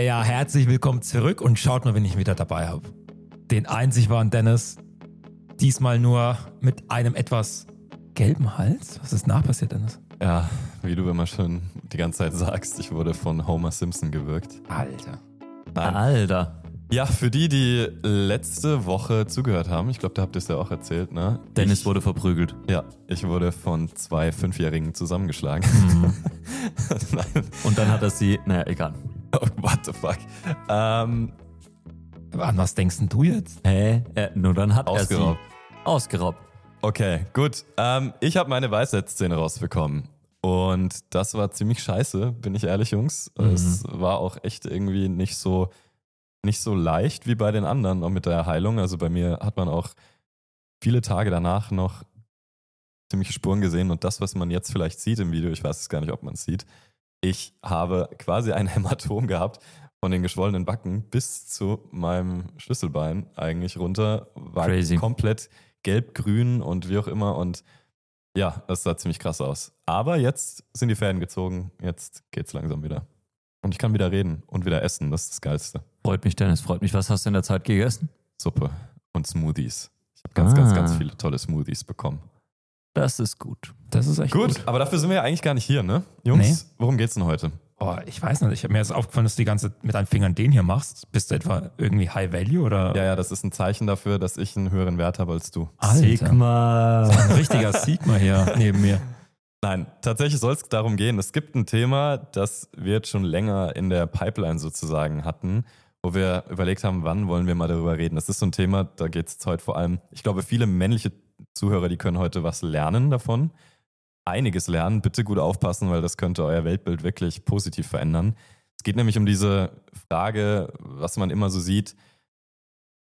Ja, herzlich willkommen zurück und schaut mal, wen ich wieder dabei habe. Den einzig wahren Dennis. Diesmal nur mit einem etwas gelben Hals. Was ist nachpassiert, Dennis? Ja, wie du immer schon die ganze Zeit sagst, ich wurde von Homer Simpson gewirkt. Alter. Nein. Alter. Ja, für die, die letzte Woche zugehört haben, ich glaube, da habt ihr es ja auch erzählt, ne? Dennis ich, wurde verprügelt. Ja, ich wurde von zwei Fünfjährigen zusammengeschlagen. Nein. Und dann hat er sie, naja, egal. Oh, what the fuck? Ähm, An was denkst denn du jetzt? Hä? Äh, nur dann hat Ausgeraubt. er sie ausgeraubt. okay, gut. Ähm, ich habe meine Weisheitszähne rausbekommen. Und das war ziemlich scheiße, bin ich ehrlich, Jungs. Es war auch echt irgendwie nicht so, nicht so leicht wie bei den anderen, auch mit der Heilung. Also bei mir hat man auch viele Tage danach noch ziemliche Spuren gesehen. Und das, was man jetzt vielleicht sieht im Video, ich weiß es gar nicht, ob man es sieht, ich habe quasi ein Hämatom gehabt von den geschwollenen Backen bis zu meinem Schlüsselbein eigentlich runter. War Crazy. komplett gelb-grün und wie auch immer. Und ja, das sah ziemlich krass aus. Aber jetzt sind die Fäden gezogen. Jetzt geht's langsam wieder. Und ich kann wieder reden und wieder essen. Das ist das Geilste. Freut mich, Dennis, freut mich. Was hast du in der Zeit gegessen? Suppe und Smoothies. Ich habe ganz, Ah. ganz, ganz viele tolle Smoothies bekommen. Das ist gut. Das ist echt gut. Gut, aber dafür sind wir ja eigentlich gar nicht hier, ne? Jungs, worum geht's denn heute? Oh, ich weiß nicht. Ich habe mir jetzt aufgefallen, dass du die ganze mit deinen Fingern den hier machst. Bist du etwa irgendwie High Value oder Ja, ja, das ist ein Zeichen dafür, dass ich einen höheren Wert habe als du. Alter. Sigma. ein richtiger Sigma hier neben mir? Nein, tatsächlich soll es darum gehen. Es gibt ein Thema, das wir jetzt schon länger in der Pipeline sozusagen hatten, wo wir überlegt haben, wann wollen wir mal darüber reden. Das ist so ein Thema, da geht es heute vor allem, ich glaube, viele männliche Zuhörer, die können heute was lernen davon. Einiges lernen. Bitte gut aufpassen, weil das könnte euer Weltbild wirklich positiv verändern. Es geht nämlich um diese Frage, was man immer so sieht.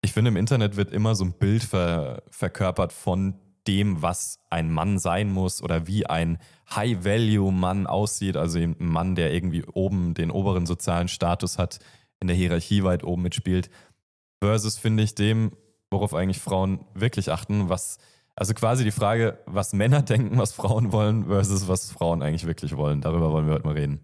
Ich finde, im Internet wird immer so ein Bild ver verkörpert von dem, was ein Mann sein muss oder wie ein High-Value-Mann aussieht. Also ein Mann, der irgendwie oben den oberen sozialen Status hat, in der Hierarchie weit oben mitspielt. Versus finde ich dem, worauf eigentlich Frauen wirklich achten, was, also quasi die Frage, was Männer denken, was Frauen wollen, versus was Frauen eigentlich wirklich wollen. Darüber wollen wir heute mal reden.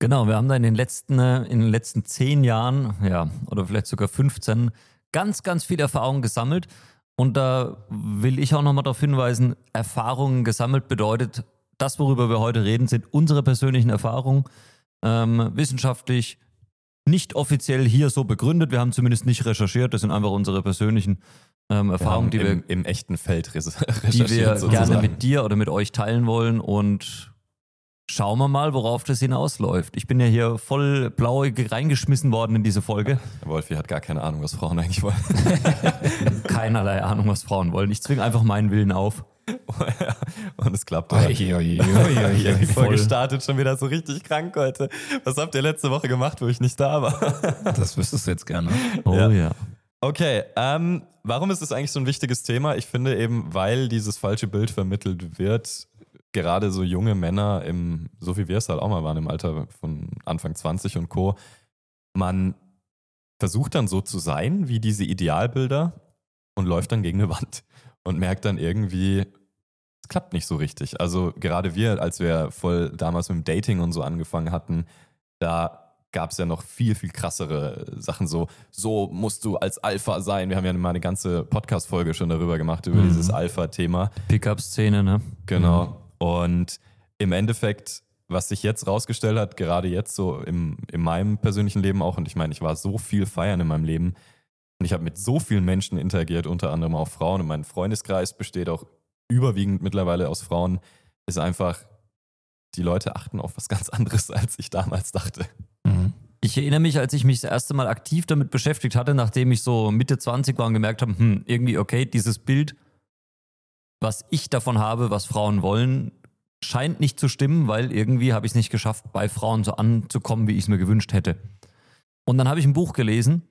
Genau, wir haben da in den letzten, äh, in den letzten zehn Jahren, ja, oder vielleicht sogar 15, ganz, ganz viel Erfahrung gesammelt. Und da will ich auch nochmal darauf hinweisen, Erfahrungen gesammelt bedeutet, das, worüber wir heute reden, sind unsere persönlichen Erfahrungen, ähm, wissenschaftlich nicht offiziell hier so begründet. Wir haben zumindest nicht recherchiert, das sind einfach unsere persönlichen ähm, Erfahrungen, die wir im, im echten Feld res- die wir sozusagen. gerne mit dir oder mit euch teilen wollen und schauen wir mal, worauf das hinausläuft. Ich bin ja hier voll blauig reingeschmissen worden in diese Folge. Wolfi hat gar keine Ahnung, was Frauen eigentlich wollen. Keinerlei Ahnung, was Frauen wollen. Ich zwinge einfach meinen Willen auf. Und es klappt. Ja, die. Folge startet schon wieder so richtig krank heute. Was habt ihr letzte Woche gemacht, wo ich nicht da war? Das wüsstest du jetzt gerne. Oh Ja. ja. Okay, ähm, warum ist es eigentlich so ein wichtiges Thema? Ich finde eben, weil dieses falsche Bild vermittelt wird, gerade so junge Männer, im, so wie wir es halt auch mal waren, im Alter von Anfang 20 und Co., man versucht dann so zu sein wie diese Idealbilder und läuft dann gegen eine Wand und merkt dann irgendwie, es klappt nicht so richtig. Also gerade wir, als wir voll damals mit dem Dating und so angefangen hatten, da gab es ja noch viel, viel krassere Sachen. So, so musst du als Alpha sein. Wir haben ja mal eine ganze Podcast-Folge schon darüber gemacht, über Mhm. dieses Alpha-Thema. Pickup-Szene, ne? Genau. Und im Endeffekt, was sich jetzt rausgestellt hat, gerade jetzt so im, in meinem persönlichen Leben auch, und ich meine, ich war so viel feiern in meinem Leben und ich habe mit so vielen Menschen interagiert, unter anderem auch Frauen. Und mein Freundeskreis besteht auch überwiegend mittlerweile aus Frauen, ist einfach, die Leute achten auf was ganz anderes, als ich damals dachte. Ich erinnere mich, als ich mich das erste Mal aktiv damit beschäftigt hatte, nachdem ich so Mitte 20 war und gemerkt habe, hm, irgendwie okay, dieses Bild, was ich davon habe, was Frauen wollen, scheint nicht zu stimmen, weil irgendwie habe ich es nicht geschafft, bei Frauen so anzukommen, wie ich es mir gewünscht hätte. Und dann habe ich ein Buch gelesen.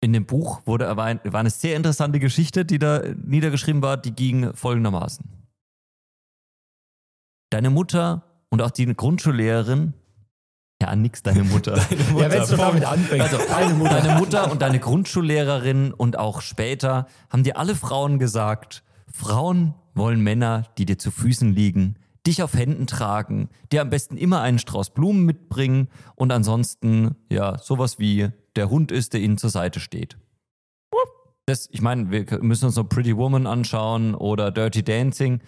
In dem Buch wurde war, ein, war eine sehr interessante Geschichte, die da niedergeschrieben war, die ging folgendermaßen. Deine Mutter und auch die Grundschullehrerin, ja, nix deine Mutter. Ja, wenn es schon damit anfängt. Also deine Mutter. deine Mutter und deine Grundschullehrerin und auch später haben dir alle Frauen gesagt, Frauen wollen Männer, die dir zu Füßen liegen, dich auf Händen tragen, dir am besten immer einen Strauß Blumen mitbringen und ansonsten ja sowas wie der Hund ist, der ihnen zur Seite steht. Das, ich meine, wir müssen uns noch Pretty Woman anschauen oder Dirty Dancing.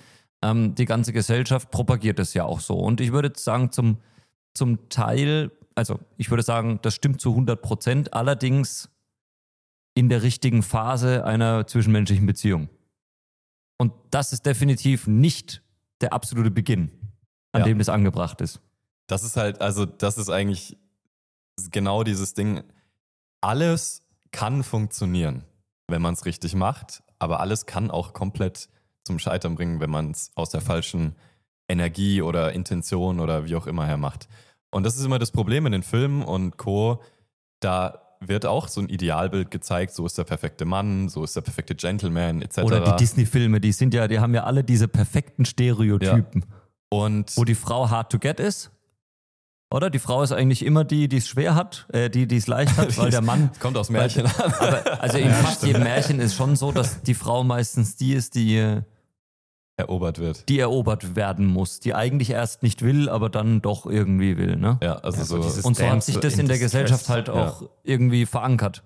Ähm, die ganze Gesellschaft propagiert das ja auch so. Und ich würde sagen, zum, zum Teil, also ich würde sagen, das stimmt zu 100 Prozent, allerdings in der richtigen Phase einer zwischenmenschlichen Beziehung. Und das ist definitiv nicht der absolute Beginn, an Ja. dem das angebracht ist. Das ist halt, also das ist eigentlich genau dieses Ding. Alles kann funktionieren, wenn man es richtig macht, aber alles kann auch komplett zum Scheitern bringen, wenn man es aus der falschen Energie oder Intention oder wie auch immer her macht. Und das ist immer das Problem in den Filmen und Co. Da wird auch so ein Idealbild gezeigt, so ist der perfekte Mann, so ist der perfekte Gentleman, etc. Oder die Disney-Filme, die sind ja, die haben ja alle diese perfekten Stereotypen, und wo die Frau hard to get ist. Oder? Die Frau ist eigentlich immer die, die es schwer hat, äh, die, die es leicht hat, weil der Mann. kommt aus Märchen an. Aber also in fast jedem Märchen ist schon so, dass die Frau meistens die ist, die, äh, erobert wird. die erobert werden muss, die eigentlich erst nicht will, aber dann doch irgendwie will. Ne? Ja, also Ja, so so. dieses- Und so hat sich das in der in Distress. Gesellschaft halt auch irgendwie verankert.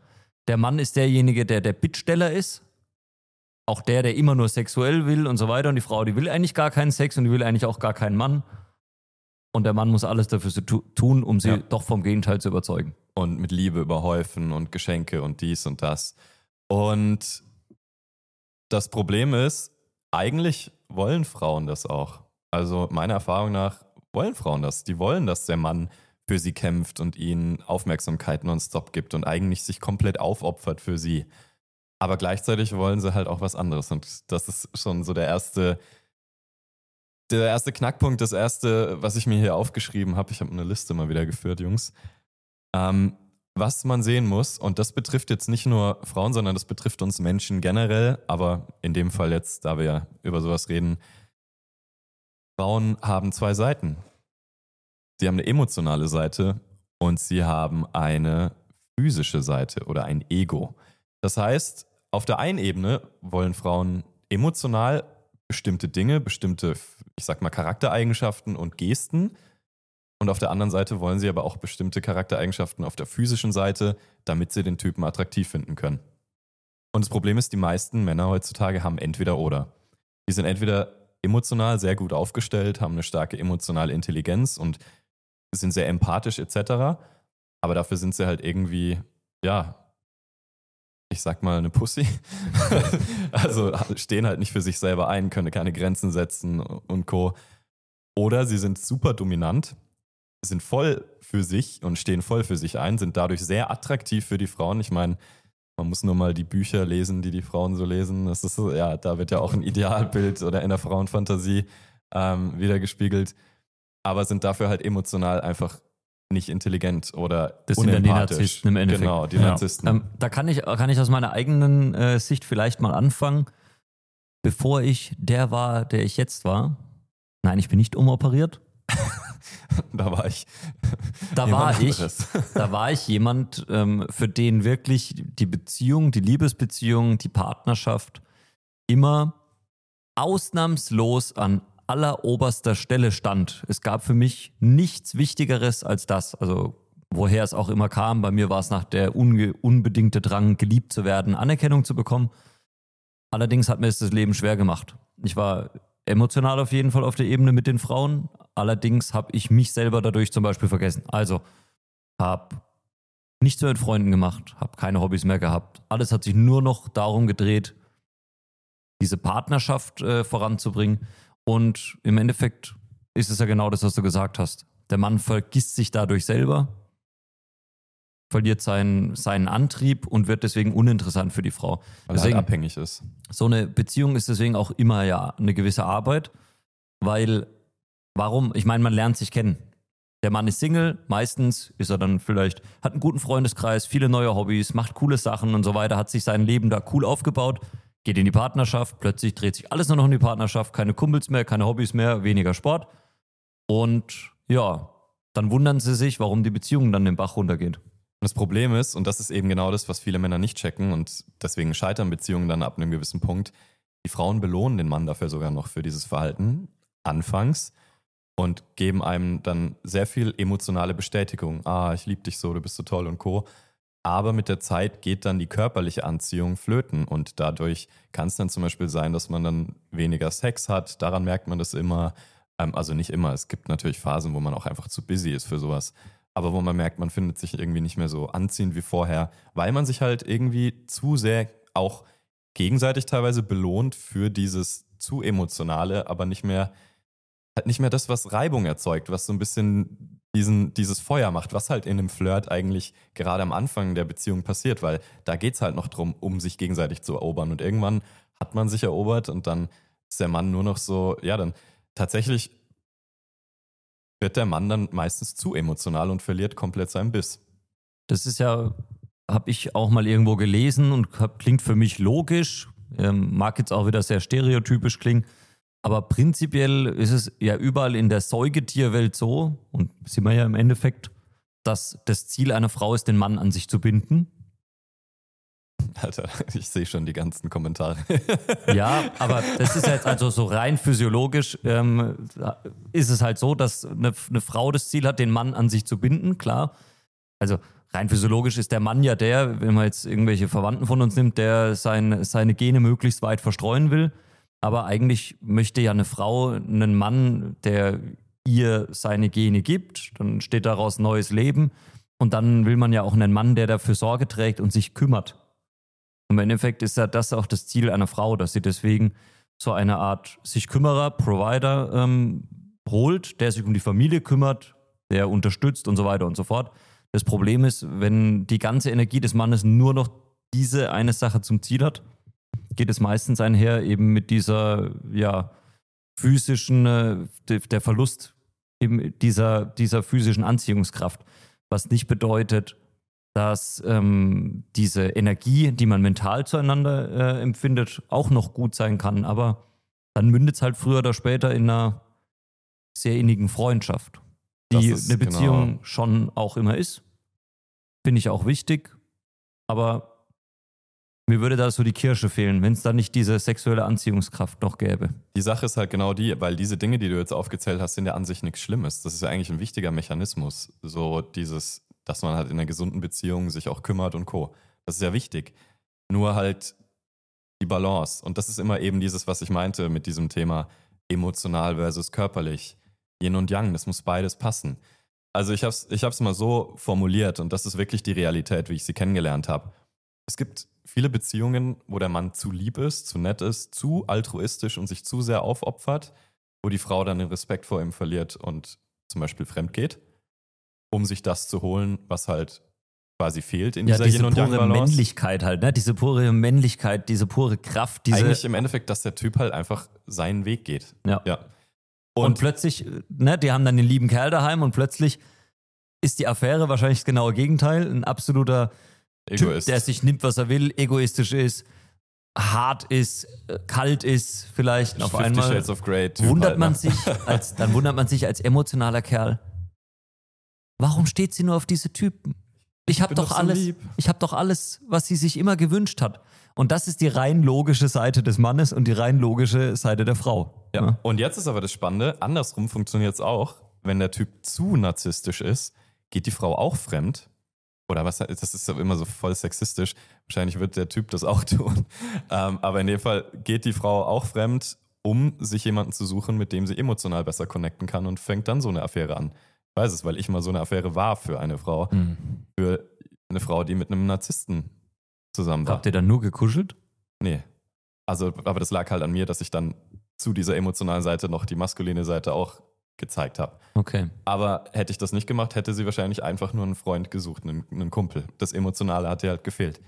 Der Mann ist derjenige, der der Bittsteller ist. Auch der, der immer nur sexuell will und so weiter. Und die Frau, die will eigentlich gar keinen Sex und die will eigentlich auch gar keinen Mann. Und der Mann muss alles dafür so tu- tun, um sie Ja. doch vom Gegenteil zu überzeugen. und mit Liebe überhäufen und Geschenke und dies und das. Und das Problem ist, eigentlich wollen Frauen das auch. Also meiner Erfahrung nach wollen Frauen das. Die wollen, dass der Mann für sie kämpft und ihnen Aufmerksamkeit nonstop gibt und eigentlich sich komplett aufopfert für sie. Aber gleichzeitig wollen sie halt auch was anderes. Und das ist schon so der erste, der erste Knackpunkt, das erste, was ich mir hier aufgeschrieben habe. Ich habe eine Liste mal wieder geführt, Jungs. Ähm, was man sehen muss, und das betrifft jetzt nicht nur Frauen, sondern das betrifft uns Menschen generell, aber in dem Fall jetzt, da wir ja über sowas reden, Frauen haben zwei Seiten. Sie haben eine emotionale Seite und sie haben eine physische Seite oder ein Ego. Das heißt, auf der einen Ebene wollen Frauen emotional bestimmte Dinge, bestimmte, ich sag mal, Charaktereigenschaften und Gesten. Und auf der anderen Seite wollen sie aber auch bestimmte Charaktereigenschaften auf der physischen Seite, damit sie den Typen attraktiv finden können. Und das Problem ist, die meisten Männer heutzutage haben entweder oder. Die sind entweder emotional sehr gut aufgestellt, haben eine starke emotionale Intelligenz und sind sehr empathisch etc. Aber dafür sind sie halt irgendwie, ja, ich sag mal, eine Pussy. also stehen halt nicht für sich selber ein, können keine Grenzen setzen und Co. Oder sie sind super dominant, sind voll für sich und stehen voll für sich ein, sind dadurch sehr attraktiv für die Frauen. Ich meine, man muss nur mal die Bücher lesen, die die Frauen so lesen. Das ist so, ja, da wird ja auch ein Idealbild oder in der Frauenfantasie ähm, wiedergespiegelt. Aber sind dafür halt emotional einfach nicht intelligent oder Das sind dann die. Narzissten im Endeffekt. Genau, die Ja. Narzissten. Ähm, da kann ich, kann ich aus meiner eigenen äh, Sicht vielleicht mal anfangen. Bevor ich der war, der ich jetzt war. Nein, ich bin nicht umoperiert. da war ich. Da jemand war ich, anderes. da war ich jemand, ähm, für den wirklich die Beziehung, die Liebesbeziehung, die Partnerschaft immer ausnahmslos an alleroberster Stelle stand. Es gab für mich nichts Wichtigeres als das. Also woher es auch immer kam. Bei mir war es nach der unbedingte Drang, geliebt zu werden, Anerkennung zu bekommen. Allerdings hat mir es das Leben schwer gemacht. Ich war emotional auf jeden Fall auf der Ebene mit den Frauen. Allerdings habe ich mich selber dadurch zum Beispiel vergessen. Also habe nichts mehr mit Freunden gemacht, habe keine Hobbys mehr gehabt. Alles hat sich nur noch darum gedreht, diese Partnerschaft äh, voranzubringen. Und im Endeffekt ist es ja genau das, was du gesagt hast. Der Mann vergisst sich dadurch selber, verliert seinen, seinen Antrieb und wird deswegen uninteressant für die Frau. Weil er Deswegen- halt abhängig ist. So eine Beziehung ist deswegen auch immer ja eine gewisse Arbeit, weil warum? Ich meine, man lernt sich kennen. Der Mann ist Single, meistens ist er dann vielleicht, hat einen guten Freundeskreis, viele neue Hobbys, macht coole Sachen und so weiter, hat sich sein Leben da cool aufgebaut, geht in die Partnerschaft, plötzlich dreht sich alles nur noch in die Partnerschaft, keine Kumpels mehr, keine Hobbys mehr, weniger Sport. Und ja, dann wundern sie sich, warum die Beziehung dann den Bach runtergeht. Und das Problem ist, und das ist eben genau das, was viele Männer nicht checken und deswegen scheitern Beziehungen dann ab einem gewissen Punkt, die Frauen belohnen den Mann dafür sogar noch für dieses Verhalten anfangs und geben einem dann sehr viel emotionale Bestätigung. Ah, ich liebe dich so, du bist so toll und co. Aber mit der Zeit geht dann die körperliche Anziehung flöten und dadurch kann es dann zum Beispiel sein, dass man dann weniger Sex hat. Daran merkt man das immer. Ähm, also nicht immer. Es gibt natürlich Phasen, wo man auch einfach zu busy ist für sowas. Aber wo man merkt, man findet sich irgendwie nicht mehr so anziehend wie vorher, weil man sich halt irgendwie zu sehr auch gegenseitig teilweise belohnt für dieses zu emotionale, aber nicht mehr halt nicht mehr das, was Reibung erzeugt, was so ein bisschen diesen, dieses Feuer macht, was halt in einem Flirt eigentlich gerade am Anfang der Beziehung passiert, weil da geht es halt noch drum, um sich gegenseitig zu erobern. Und irgendwann hat man sich erobert und dann ist der Mann nur noch so, ja, dann tatsächlich wird der Mann dann meistens zu emotional und verliert komplett seinen Biss. Das ist ja, habe ich auch mal irgendwo gelesen und hab, klingt für mich logisch, ähm, mag jetzt auch wieder sehr stereotypisch klingen, aber prinzipiell ist es ja überall in der Säugetierwelt so, und sind wir ja im Endeffekt, dass das Ziel einer Frau ist, den Mann an sich zu binden. Alter, ich sehe schon die ganzen Kommentare. ja, aber das ist jetzt also so rein physiologisch, ähm, ist es halt so, dass eine, eine Frau das Ziel hat, den Mann an sich zu binden, klar. Also rein physiologisch ist der Mann ja der, wenn man jetzt irgendwelche Verwandten von uns nimmt, der sein, seine Gene möglichst weit verstreuen will. Aber eigentlich möchte ja eine Frau einen Mann, der ihr seine Gene gibt, dann steht daraus neues Leben. Und dann will man ja auch einen Mann, der dafür Sorge trägt und sich kümmert. Im Endeffekt ist ja das auch das Ziel einer Frau, dass sie deswegen so eine Art sich Kümmerer, Provider ähm, holt, der sich um die Familie kümmert, der unterstützt und so weiter und so fort. Das Problem ist, wenn die ganze Energie des Mannes nur noch diese eine Sache zum Ziel hat, geht es meistens einher eben mit dieser, ja, physischen, äh, der Verlust dieser, dieser physischen Anziehungskraft. Was nicht bedeutet, dass ähm, diese Energie, die man mental zueinander äh, empfindet, auch noch gut sein kann. Aber dann mündet es halt früher oder später in einer sehr innigen Freundschaft, die ist, eine Beziehung genau. schon auch immer ist. Finde ich auch wichtig. Aber mir würde da so die Kirsche fehlen, wenn es da nicht diese sexuelle Anziehungskraft noch gäbe. Die Sache ist halt genau die, weil diese Dinge, die du jetzt aufgezählt hast, sind ja an sich nichts Schlimmes. Das ist ja eigentlich ein wichtiger Mechanismus. So dieses, dass man halt in einer gesunden Beziehung sich auch kümmert und Co. Das ist ja wichtig. Nur halt die Balance. Und das ist immer eben dieses, was ich meinte mit diesem Thema emotional versus körperlich. Yin und Yang, das muss beides passen. Also ich habe es ich hab's mal so formuliert und das ist wirklich die Realität, wie ich sie kennengelernt habe. Es gibt viele Beziehungen, wo der Mann zu lieb ist, zu nett ist, zu altruistisch und sich zu sehr aufopfert, wo die Frau dann den Respekt vor ihm verliert und zum Beispiel fremd geht, um sich das zu holen, was halt quasi fehlt in ja, dieser diese Yin und Yang pure Männlichkeit halt, ne? Diese pure Männlichkeit, diese pure Kraft, diese eigentlich im Endeffekt, dass der Typ halt einfach seinen Weg geht. Ja. ja. Und, und plötzlich, ne, die haben dann den lieben Kerl daheim und plötzlich ist die Affäre wahrscheinlich das genaue Gegenteil, ein absoluter Egoist. Typ, der sich nimmt, was er will, egoistisch ist, hart ist, äh, kalt ist, vielleicht auf einmal. Shades of Grey wundert halt, man ne? sich als, dann wundert man sich als emotionaler Kerl. Warum steht sie nur auf diese Typen? Ich habe doch, doch alles, so ich habe doch alles, was sie sich immer gewünscht hat. Und das ist die rein logische Seite des Mannes und die rein logische Seite der Frau. Ja. ja. Und jetzt ist aber das Spannende, andersrum funktioniert es auch. Wenn der Typ zu narzisstisch ist, geht die Frau auch fremd oder was, das ist immer so voll sexistisch. Wahrscheinlich wird der Typ das auch tun. Ähm, aber in dem Fall geht die Frau auch fremd, um sich jemanden zu suchen, mit dem sie emotional besser connecten kann und fängt dann so eine Affäre an. Ich weiß es, weil ich mal so eine Affäre war für eine Frau. Mhm. Für eine Frau, die mit einem Narzissten zusammen war. Habt ihr dann nur gekuschelt? Nee. Also, aber das lag halt an mir, dass ich dann zu dieser emotionalen Seite noch die maskuline Seite auch gezeigt habe. Okay. Aber hätte ich das nicht gemacht, hätte sie wahrscheinlich einfach nur einen Freund gesucht, einen, einen Kumpel. Das Emotionale hat ihr halt gefehlt.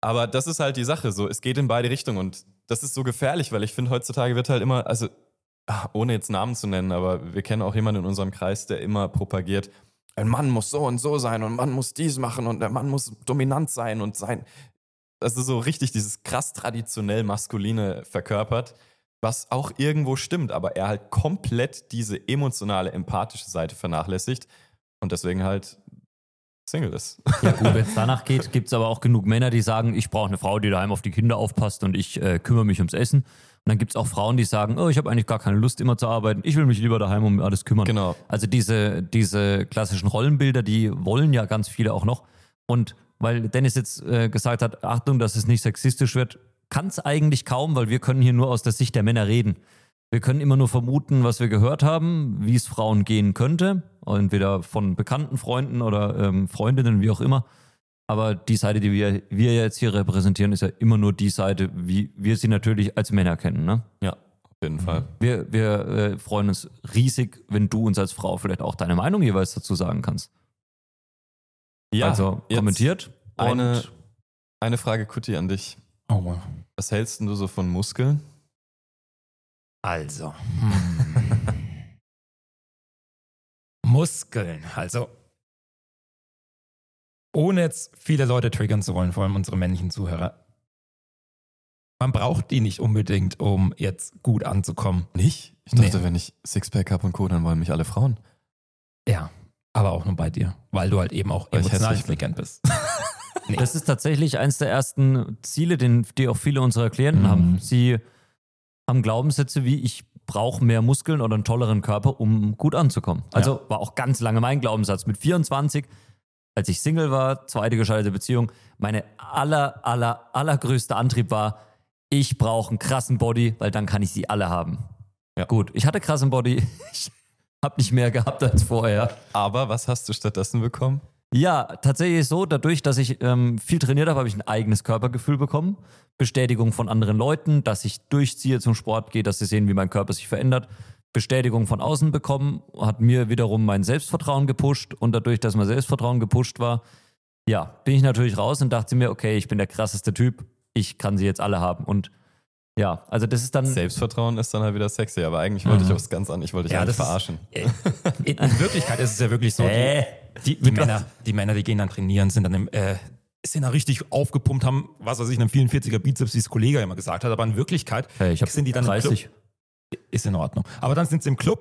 Aber das ist halt die Sache, so, es geht in beide Richtungen und das ist so gefährlich, weil ich finde, heutzutage wird halt immer, also ohne jetzt Namen zu nennen, aber wir kennen auch jemanden in unserem Kreis, der immer propagiert, ein Mann muss so und so sein und ein Mann muss dies machen und der Mann muss dominant sein und sein. Das ist so richtig dieses krass traditionell maskuline verkörpert was auch irgendwo stimmt, aber er halt komplett diese emotionale, empathische Seite vernachlässigt und deswegen halt Single ist. Ja gut, wenn es danach geht, gibt es aber auch genug Männer, die sagen, ich brauche eine Frau, die daheim auf die Kinder aufpasst und ich äh, kümmere mich ums Essen. Und dann gibt es auch Frauen, die sagen, oh, ich habe eigentlich gar keine Lust, immer zu arbeiten. Ich will mich lieber daheim um alles kümmern. Genau. Also diese, diese klassischen Rollenbilder, die wollen ja ganz viele auch noch. Und weil Dennis jetzt äh, gesagt hat, Achtung, dass es nicht sexistisch wird, kann es eigentlich kaum, weil wir können hier nur aus der Sicht der Männer reden. Wir können immer nur vermuten, was wir gehört haben, wie es Frauen gehen könnte. Entweder von bekannten Freunden oder ähm, Freundinnen, wie auch immer. Aber die Seite, die wir, wir jetzt hier repräsentieren, ist ja immer nur die Seite, wie wir sie natürlich als Männer kennen. Ne? Ja, auf jeden Fall. Wir, wir äh, freuen uns riesig, wenn du uns als Frau vielleicht auch deine Meinung jeweils dazu sagen kannst. Ja, also kommentiert Eine, und eine Frage, Kutti, an dich. Oh, wow. Was hältst denn du so von Muskeln? Also. Hm. Muskeln. Also. Ohne jetzt viele Leute triggern zu wollen, vor allem unsere männlichen Zuhörer. Man braucht die nicht unbedingt, um jetzt gut anzukommen. Nicht? Ich dachte, Nee. wenn ich Sixpack habe und Co., dann wollen mich alle Frauen. Ja, aber auch nur bei dir, weil du halt eben auch Weil emotional intelligent bist. Das ist tatsächlich eins der ersten Ziele, den, die auch viele unserer Klienten Mhm. haben. Sie haben Glaubenssätze wie, ich brauche mehr Muskeln oder einen tolleren Körper, um gut anzukommen. Also war auch ganz lange mein Glaubenssatz. Mit 24, als ich Single war, zweite gescheiterte Beziehung, meine aller, aller, allergrößte Antrieb war, ich brauche einen krassen Body, weil dann kann ich sie alle haben. Ja. Gut, ich hatte krassen Body, ich habe nicht mehr gehabt als vorher. Aber was hast du stattdessen bekommen? Ja, tatsächlich so, dadurch, dass ich ähm, viel trainiert habe, habe ich ein eigenes Körpergefühl bekommen. Bestätigung von anderen Leuten, dass ich durchziehe zum Sport gehe, dass sie sehen, wie mein Körper sich verändert. Bestätigung von außen bekommen, hat mir wiederum mein Selbstvertrauen gepusht und dadurch, dass mein Selbstvertrauen gepusht war, ja, bin ich natürlich raus und dachte mir, okay, ich bin der krasseste Typ, ich kann sie jetzt alle haben. Und ja, also das ist dann. Selbstvertrauen ist dann halt wieder sexy, aber eigentlich wollte ich Mhm. aufs ganz an. Ich wollte dich Ja, eigentlich das ist- verarschen. In, in Wirklichkeit ist es ja wirklich so. Hä? Die, die, die, Männer, die Männer, die gehen dann trainieren, sind dann im, äh, sind da richtig aufgepumpt, haben, was weiß ich, einen 44er Bizeps, wie es Kollege immer gesagt hat, aber in Wirklichkeit Hey, ich habe sind die dann im 30. Club. Ist in Ordnung. Aber dann sind sie im Club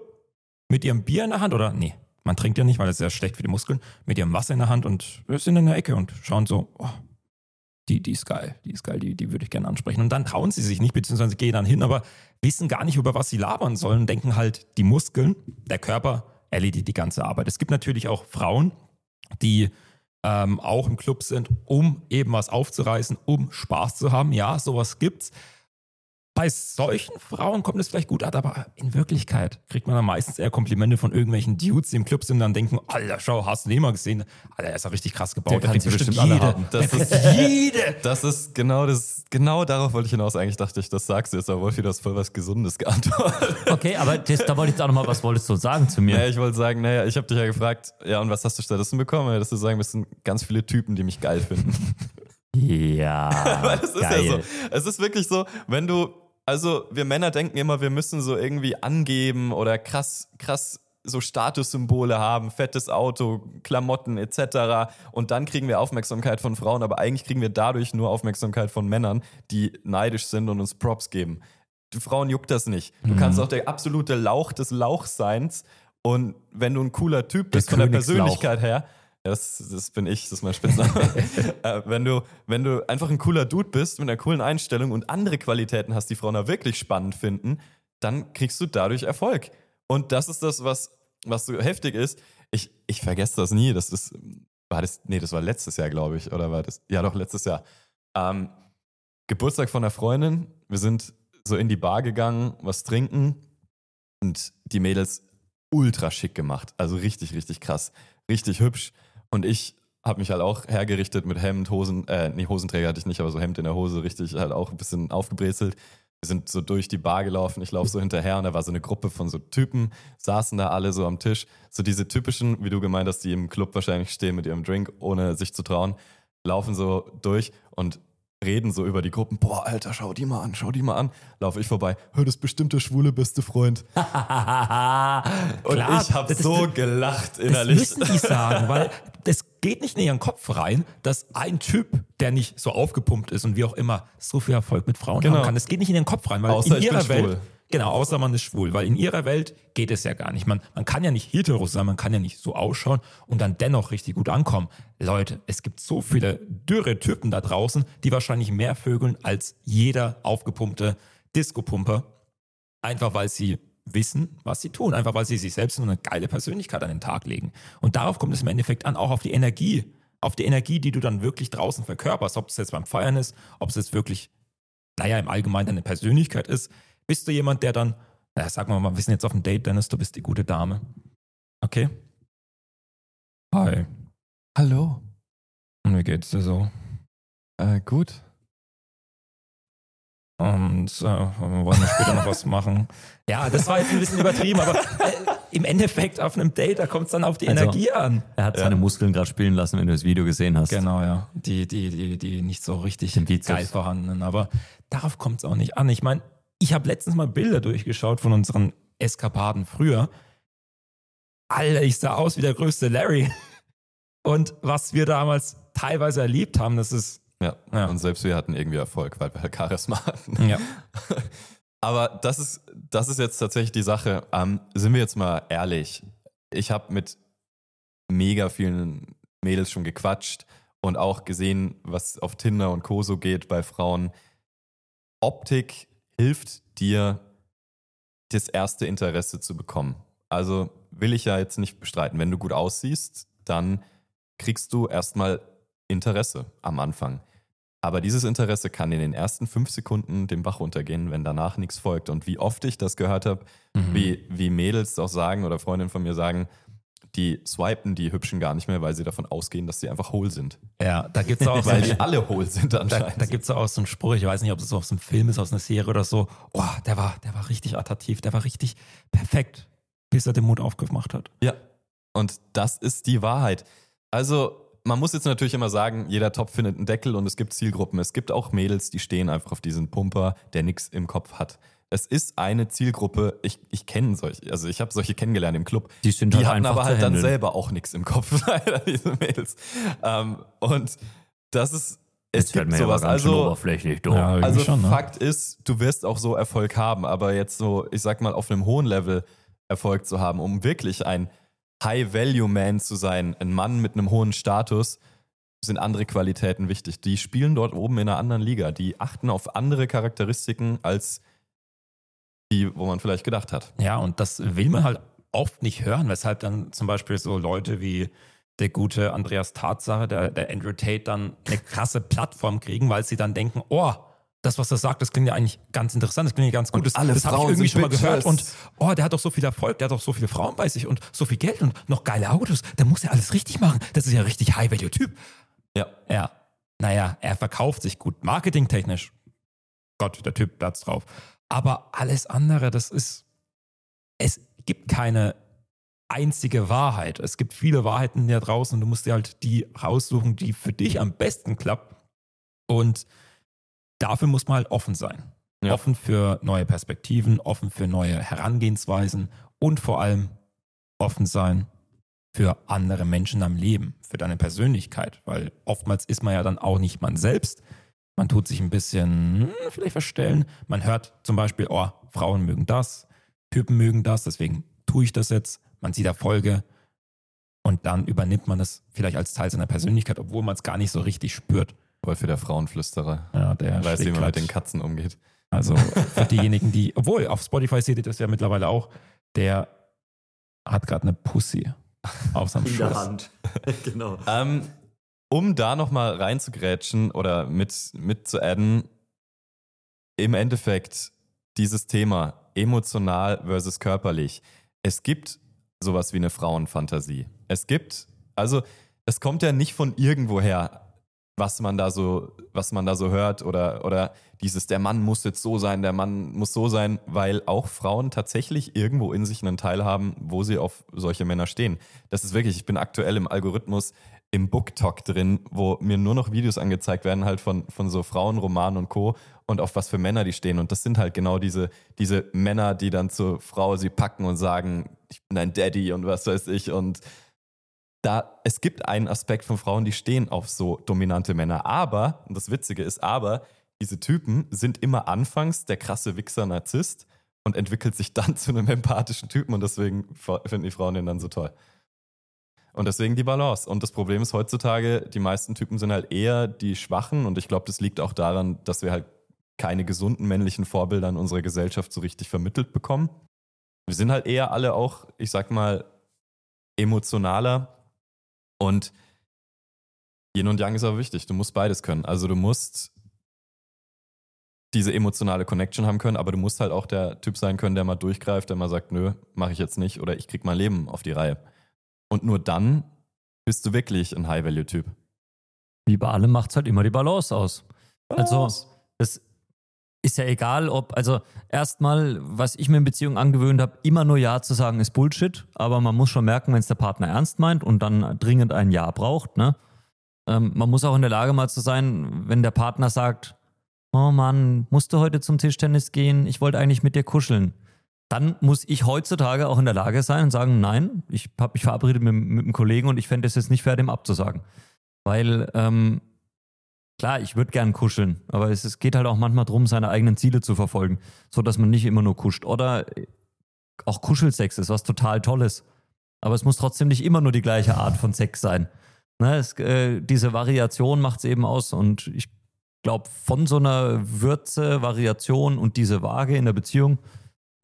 mit ihrem Bier in der Hand oder nee, man trinkt ja nicht, weil das ist ja schlecht für die Muskeln, mit ihrem Wasser in der Hand und sind in der Ecke und schauen so, oh, die, die ist geil, die ist geil, die, die würde ich gerne ansprechen. Und dann trauen sie sich nicht, beziehungsweise gehen dann hin, aber wissen gar nicht, über was sie labern sollen, denken halt, die Muskeln, der Körper erledigt die ganze Arbeit. Es gibt natürlich auch Frauen, die ähm, auch im Club sind, um eben was aufzureißen, um Spaß zu haben. Ja, sowas gibt's. Bei solchen Frauen kommt es vielleicht gut an, aber in Wirklichkeit kriegt man dann meistens eher Komplimente von irgendwelchen Dudes, die im Club sind und dann denken, Alter, schau, hast du den mal gesehen? Alter, er ist ja richtig krass gebaut. Der kann kriegt sie bestimmt alle haben. Das Der ist- jede. Das ist genau das, genau darauf wollte ich hinaus. Eigentlich dachte ich, das sagst du jetzt, aber Wolfi, du hast voll was Gesundes geantwortet. Okay, aber das, da wollte ich jetzt auch nochmal, was wolltest du sagen zu mir? Naja, ich wollte sagen, naja, ich habe dich ja gefragt, ja, und was hast du stattdessen bekommen? Ja, dass du sagen, das sind ganz viele Typen, die mich geil finden. Ja. Weil es ist ja so. Es ist wirklich so, wenn du, also wir Männer denken immer, wir müssen so irgendwie angeben oder krass, krass so Statussymbole haben, fettes Auto, Klamotten etc. Und dann kriegen wir Aufmerksamkeit von Frauen, aber eigentlich kriegen wir dadurch nur Aufmerksamkeit von Männern, die neidisch sind und uns Props geben. Die Frauen juckt das nicht. Du Mhm. kannst auch der absolute Lauch des Lauchseins und wenn du ein cooler Typ bist Der von der. Persönlichkeit her, ja, das, das bin ich, das ist mein Spitzname. äh, wenn, du, wenn du einfach ein cooler Dude bist mit einer coolen Einstellung und andere Qualitäten hast, die Frauen da wirklich spannend finden, dann kriegst du dadurch Erfolg. Und das ist das, was, was so heftig ist. Ich, ich vergesse das nie. Das ist, war das, nee, das war letztes Jahr, glaube ich. Oder war das? Ja, doch, letztes Jahr. Ähm, Geburtstag von einer Freundin. Wir sind so in die Bar gegangen, was trinken und die Mädels ultra schick gemacht. Also richtig, richtig krass. Richtig hübsch. Und ich habe mich halt auch hergerichtet mit Hemd, Hosen, äh, nee, Hosenträger hatte ich nicht, aber so Hemd in der Hose, richtig halt auch ein bisschen aufgebrezelt. Wir sind so durch die Bar gelaufen, ich laufe so hinterher und da war so eine Gruppe von so Typen, saßen da alle so am Tisch. So diese typischen, wie du gemeint hast, die im Club wahrscheinlich stehen mit ihrem Drink, ohne sich zu trauen, laufen so durch und reden so über die Gruppen. Boah, Alter, schau die mal an, schau die mal an. Laufe ich vorbei, hör, das ist bestimmt der schwule beste Freund. Und Klar, ich habe das- so gelacht Das innerlich. müssen die sagen, weil das geht nicht in ihren Kopf rein, dass ein Typ, der nicht so aufgepumpt ist und wie auch immer, so viel Erfolg mit Frauen Genau. haben kann. Das geht nicht in ihren Kopf rein, weil Außer in ich bin ihrer schwul. Genau, außer man ist schwul, weil in ihrer Welt geht es ja gar nicht. Man, man kann ja nicht hetero sein, man kann ja nicht so ausschauen und dann dennoch richtig gut ankommen. Leute, es gibt so viele dürre Typen da draußen, die wahrscheinlich mehr vögeln als jeder aufgepumpte Disco-Pumper. Einfach weil sie wissen, was sie tun. Einfach weil sie sich selbst nur eine geile Persönlichkeit an den Tag legen. Und darauf kommt es im Endeffekt an, auch auf die Energie. Auf die Energie, die du dann wirklich draußen verkörperst. Ob es jetzt beim Feiern ist, ob es jetzt wirklich, naja, im Allgemeinen deine Persönlichkeit ist. Bist du jemand, der dann, naja, sagen wir mal, wir sind jetzt auf dem Date, Dennis, du bist die gute Dame. Okay? Hi. Hallo. Und wie geht's dir so? Äh, gut. Und äh, wir wollen wir später noch was machen. Ja, das war jetzt ein bisschen übertrieben, aber äh, im Endeffekt auf einem Date, da kommt es dann auf die Also, Energie an. Er hat seine Muskeln gerade spielen lassen, wenn du das Video gesehen hast. Genau, ja. Die, die, die, die nicht so richtig geil vorhandenen. Aber darauf kommt es auch nicht an. Ich meine, ich habe letztens mal Bilder durchgeschaut von unseren Eskapaden früher. Alter, ich sah aus wie der größte Larry. Und was wir damals teilweise erlebt haben, das ist. Ja. Ja. Und selbst wir hatten irgendwie Erfolg, weil wir halt Charisma hatten. Ja. Aber das ist, das ist jetzt tatsächlich die Sache. Ähm, sind wir jetzt mal ehrlich. Ich habe mit mega vielen Mädels schon gequatscht und auch gesehen, was auf Tinder und Co. so geht bei Frauen. Optik hilft dir, das erste Interesse zu bekommen. Also will ich ja jetzt nicht bestreiten. Wenn du gut aussiehst, dann kriegst du erstmal Interesse am Anfang. Aber dieses Interesse kann in den ersten fünf Sekunden den Bach runtergehen, wenn danach nichts folgt. Und wie oft ich das gehört habe, Mhm. wie, wie Mädels auch sagen oder Freundinnen von mir sagen, die swipen die Hübschen gar nicht mehr, weil sie davon ausgehen, dass sie einfach hohl sind. Ja, da gibt es auch so Weil die alle hohl sind Da, anscheinend. da gibt es auch so einen Spruch, ich weiß nicht, ob es aus einem Film ist, aus einer Serie oder so. Oh, der war, der war richtig attraktiv, der war richtig perfekt, bis er den Mund aufgemacht hat. Ja. Und das ist die Wahrheit. Also, man muss jetzt natürlich immer sagen, jeder Topf findet einen Deckel und es gibt Zielgruppen. Es gibt auch Mädels, die stehen einfach auf diesen Pumper, der nichts im Kopf hat. Es ist eine Zielgruppe, ich, ich kenne solche, also ich habe solche kennengelernt im Club. Die sind Die halt hatten einfach aber halt dann selber auch nichts im Kopf, leider, diese Mädels. Ähm, und das ist, es Jetzt gibt mir aber sowas. ganz schön Also, oberflächlich, du. Ja, also schon, ne? Fakt ist, du wirst auch so Erfolg haben, aber jetzt so, ich sag mal, auf einem hohen Level Erfolg zu haben, um wirklich ein High-Value-Man zu sein, ein Mann mit einem hohen Status, sind andere Qualitäten wichtig. Die spielen dort oben in einer anderen Liga. Die achten auf andere Charakteristiken als die, wo man vielleicht gedacht hat. Ja, und das will man halt oft nicht hören, weshalb dann zum Beispiel so Leute wie der gute Andreas Tatsache, der, der Andrew Tate, dann eine krasse Plattform kriegen, weil sie dann denken, oh, das, was er sagt, das klingt ja eigentlich ganz interessant, das klingt ja ganz gut. Und das alle das habe ich irgendwie schon mal gehört. Und oh, der hat doch so viel Erfolg, der hat doch so viele Frauen bei sich und so viel Geld und noch geile Autos. Der muss ja alles richtig machen. Das ist ja richtig High-Value-Typ. Ja. Ja. Naja, er verkauft sich gut. Marketingtechnisch. Gott, der Typ, da hat's drauf. Aber alles andere, das ist. Es gibt keine einzige Wahrheit. Es gibt viele Wahrheiten da draußen und du musst dir halt die raussuchen, die für dich am besten klappt. Und dafür muss man halt offen sein. Ja. Offen für neue Perspektiven, offen für neue Herangehensweisen und vor allem offen sein für andere Menschen am Leben, für deine Persönlichkeit, weil oftmals ist man ja dann auch nicht man selbst. Man tut sich ein bisschen hm, vielleicht verstellen. Man hört zum Beispiel, oh, Frauen mögen das, Typen mögen das, deswegen tue ich das jetzt. Man sieht Erfolge und dann übernimmt man es vielleicht als Teil seiner Persönlichkeit, obwohl man es gar nicht so richtig spürt. Weil für der Frauenflüsterer Ja, der weiß, wie man mit den Katzen umgeht. Also für diejenigen, die, obwohl auf Spotify seht ihr das ja mittlerweile auch, der hat gerade eine Pussy auf seinem In der Schoß. Hand. genau. Ähm, um da nochmal reinzugrätschen oder mit, mit zu adden, im Endeffekt dieses Thema emotional versus körperlich. Es gibt sowas wie eine Frauenfantasie. Es gibt, also es kommt ja nicht von irgendwoher, was man da so, was man da so hört oder, oder dieses, der Mann muss jetzt so sein, der Mann muss so sein, weil auch Frauen tatsächlich irgendwo in sich einen Teil haben, wo sie auf solche Männer stehen. Das ist wirklich, ich bin aktuell im Algorithmus im BookTok drin, wo mir nur noch Videos angezeigt werden, halt von, von so Frauenromanen und Co. und auf was für Männer die stehen. Und das sind halt genau diese, diese Männer, die dann zur Frau sie packen und sagen, ich bin dein Daddy und was weiß ich. Und da, es gibt einen Aspekt von Frauen, die stehen auf so dominante Männer. Aber, und das Witzige ist, aber, diese Typen sind immer anfangs der krasse Wichser-Narzisst und entwickelt sich dann zu einem empathischen Typen und deswegen finden die Frauen den dann so toll. Und deswegen die Balance. Und das Problem ist heutzutage, die meisten Typen sind halt eher die Schwachen und ich glaube, das liegt auch daran, dass wir halt keine gesunden männlichen Vorbilder in unserer Gesellschaft so richtig vermittelt bekommen. Wir sind halt eher alle auch, ich sag mal, emotionaler und Yin und Yang ist aber wichtig. Du musst beides können. Also du musst diese emotionale Connection haben können, aber du musst halt auch der Typ sein können, der mal durchgreift, der mal sagt, nö, mache ich jetzt nicht oder ich krieg mein Leben auf die Reihe. Und nur dann bist du wirklich ein High-Value-Typ. Wie bei allem macht es halt immer die Balance aus. Balance. Also, das ist ja egal, ob, also erstmal, was ich mir in Beziehungen angewöhnt habe, immer nur Ja zu sagen, ist Bullshit, aber man muss schon merken, wenn es der Partner ernst meint und dann dringend ein Ja braucht, ne? Ähm, man muss auch in der Lage mal zu sein, wenn der Partner sagt, oh Mann, musst du heute zum Tischtennis gehen? Ich wollte eigentlich mit dir kuscheln. Dann muss ich heutzutage auch in der Lage sein und sagen, nein, ich habe mich verabredet mit, mit einem Kollegen und ich fände es jetzt nicht fair, dem abzusagen. Weil, ähm, klar, ich würde gern kuscheln, aber es, es, geht halt auch manchmal darum, seine eigenen Ziele zu verfolgen, sodass man nicht immer nur kuscht. Oder auch Kuschelsex ist was total Tolles. Aber es muss trotzdem nicht immer nur die gleiche Art von Sex sein. Ne, es, äh, diese Variation macht es eben aus und ich glaube, von so einer Würze, Variation und diese Waage in der Beziehung,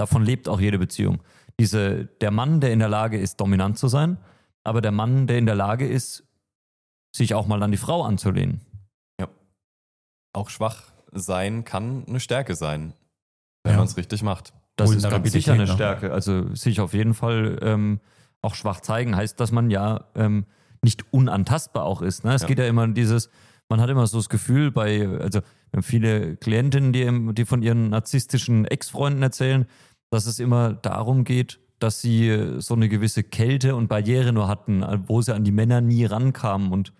davon lebt auch jede Beziehung. Diese, der Mann, der in der Lage ist, dominant zu sein, aber der Mann, der in der Lage ist, sich auch mal an die Frau anzulehnen. Ja. Auch schwach sein kann eine Stärke sein, wenn ja. man es richtig macht. Das ist ganz sicher eine Stärke. Also sich auf jeden Fall ähm, auch schwach zeigen, heißt, dass man ja ähm, nicht unantastbar auch ist. Ne? Es ja. geht ja immer dieses, man hat immer so das Gefühl bei, also viele Klientinnen, die, die von ihren narzisstischen Ex-Freunden erzählen, dass es immer darum geht, dass sie so eine gewisse Kälte und Barriere nur hatten, wo sie an die Männer nie rankamen. Und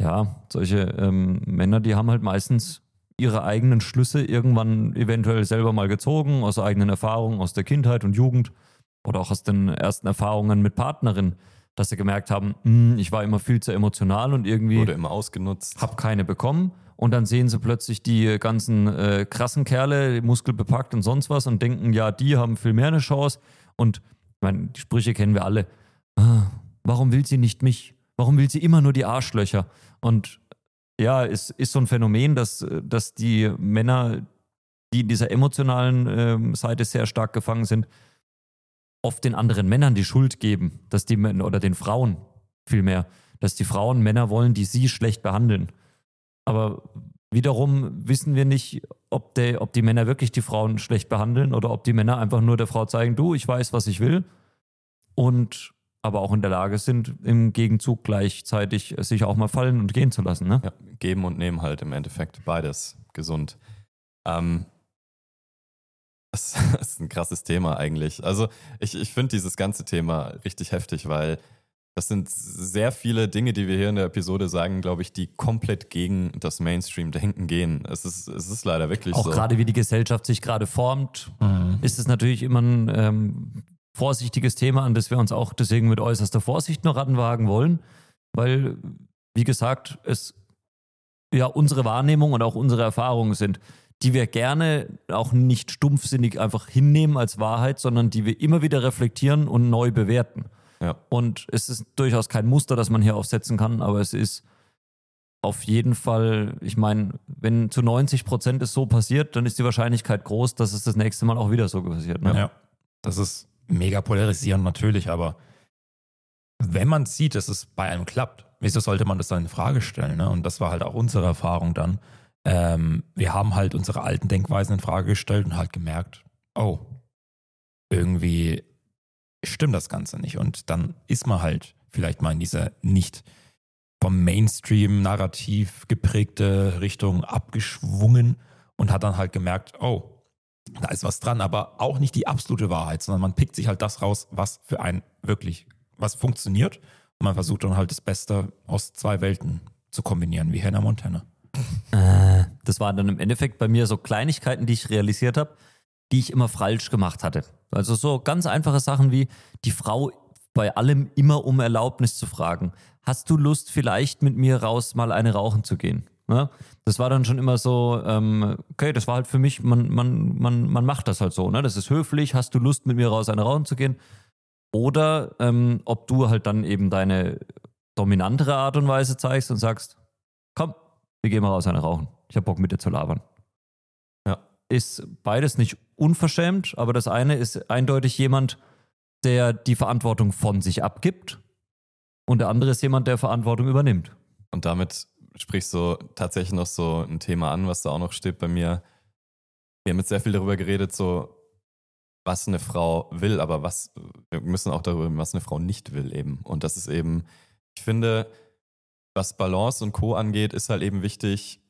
ja, solche ähm, Männer, die haben halt meistens ihre eigenen Schlüsse irgendwann eventuell selber mal gezogen, aus eigenen Erfahrungen, aus der Kindheit und Jugend oder auch aus den ersten Erfahrungen mit Partnerinnen dass sie gemerkt haben, hm, ich war immer viel zu emotional und irgendwie wurde immer ausgenutzt. Hab keine bekommen. Und dann sehen sie plötzlich die ganzen äh, krassen Kerle, muskelbepackt und sonst was und denken, ja, die haben viel mehr eine Chance. Und ich meine, die Sprüche kennen wir alle. Ah, warum will sie nicht mich? Warum will sie immer nur die Arschlöcher? Und ja, es ist so ein Phänomen, dass, dass die Männer, die in dieser emotionalen äh, Seite sehr stark gefangen sind, oft den anderen Männern die Schuld geben, dass die oder den Frauen vielmehr, dass die Frauen Männer wollen, die sie schlecht behandeln. Aber wiederum wissen wir nicht, ob, der, ob die Männer wirklich die Frauen schlecht behandeln oder ob die Männer einfach nur der Frau zeigen, du, ich weiß, was ich will und aber auch in der Lage sind, im Gegenzug gleichzeitig sich auch mal fallen und gehen zu lassen. Ne? Ja, geben und nehmen halt im Endeffekt beides gesund. Ähm, das ist ein krasses Thema eigentlich. Also ich, ich finde dieses ganze Thema richtig heftig, weil das sind sehr viele Dinge, die wir hier in der Episode sagen, glaube ich, die komplett gegen das Mainstream-Denken gehen. Es ist, es ist leider wirklich Auch so. Auch gerade wie die Gesellschaft sich gerade formt, mhm. ist es natürlich immer ein ähm, vorsichtiges Thema, an das wir uns auch deswegen mit äußerster Vorsicht noch ranwagen wollen, weil, wie gesagt, es ja unsere Wahrnehmung und auch unsere Erfahrungen sind die wir gerne auch nicht stumpfsinnig einfach hinnehmen als Wahrheit, sondern die wir immer wieder reflektieren und neu bewerten. Ja. Und es ist durchaus kein Muster, das man hier aufsetzen kann, aber es ist auf jeden Fall, ich meine, wenn zu 90 Prozent es so passiert, dann ist die Wahrscheinlichkeit groß, dass es das nächste Mal auch wieder so passiert. Ne? Ja, das ist mega polarisierend natürlich, aber wenn man sieht, dass es bei einem klappt, wieso sollte man das dann in Frage stellen? Ne? Und das war halt auch unsere Erfahrung dann ähm, wir haben halt unsere alten Denkweisen in Frage gestellt und halt gemerkt, oh, irgendwie stimmt das Ganze nicht. Und dann ist man halt vielleicht mal in diese nicht vom Mainstream-Narrativ geprägte Richtung abgeschwungen und hat dann halt gemerkt, oh, da ist was dran, aber auch nicht die absolute Wahrheit, sondern man pickt sich halt das raus, was für einen wirklich, was funktioniert. Und man versucht dann halt das Beste aus zwei Welten zu kombinieren, wie Hannah Montana. Äh, das waren dann im Endeffekt bei mir so Kleinigkeiten, die ich realisiert habe, die ich immer falsch gemacht hatte. Also so ganz einfache Sachen wie die Frau bei allem immer um Erlaubnis zu fragen. Hast du Lust, vielleicht mit mir raus mal eine rauchen zu gehen? Ne? Das war dann schon immer so, ähm, okay, das war halt für mich, man, man, man, man macht das halt so. Ne? Das ist höflich, hast du Lust, mit mir raus eine rauchen zu gehen? Oder ähm, ob du halt dann eben deine dominantere Art und Weise zeigst und sagst, komm, wir gehen mal raus eine rauchen. Ich habe Bock mit dir zu labern. Ja. Ist beides nicht unverschämt, aber das eine ist eindeutig jemand, der die Verantwortung von sich abgibt und der andere ist jemand, der Verantwortung übernimmt. Und damit sprichst du tatsächlich noch so ein Thema an, was da auch noch steht bei mir. Wir haben jetzt sehr viel darüber geredet, so was eine Frau will, aber was, wir müssen auch darüber reden, was eine Frau nicht will eben. Und das ist eben, ich finde, was Balance und Co. angeht, ist halt eben wichtig,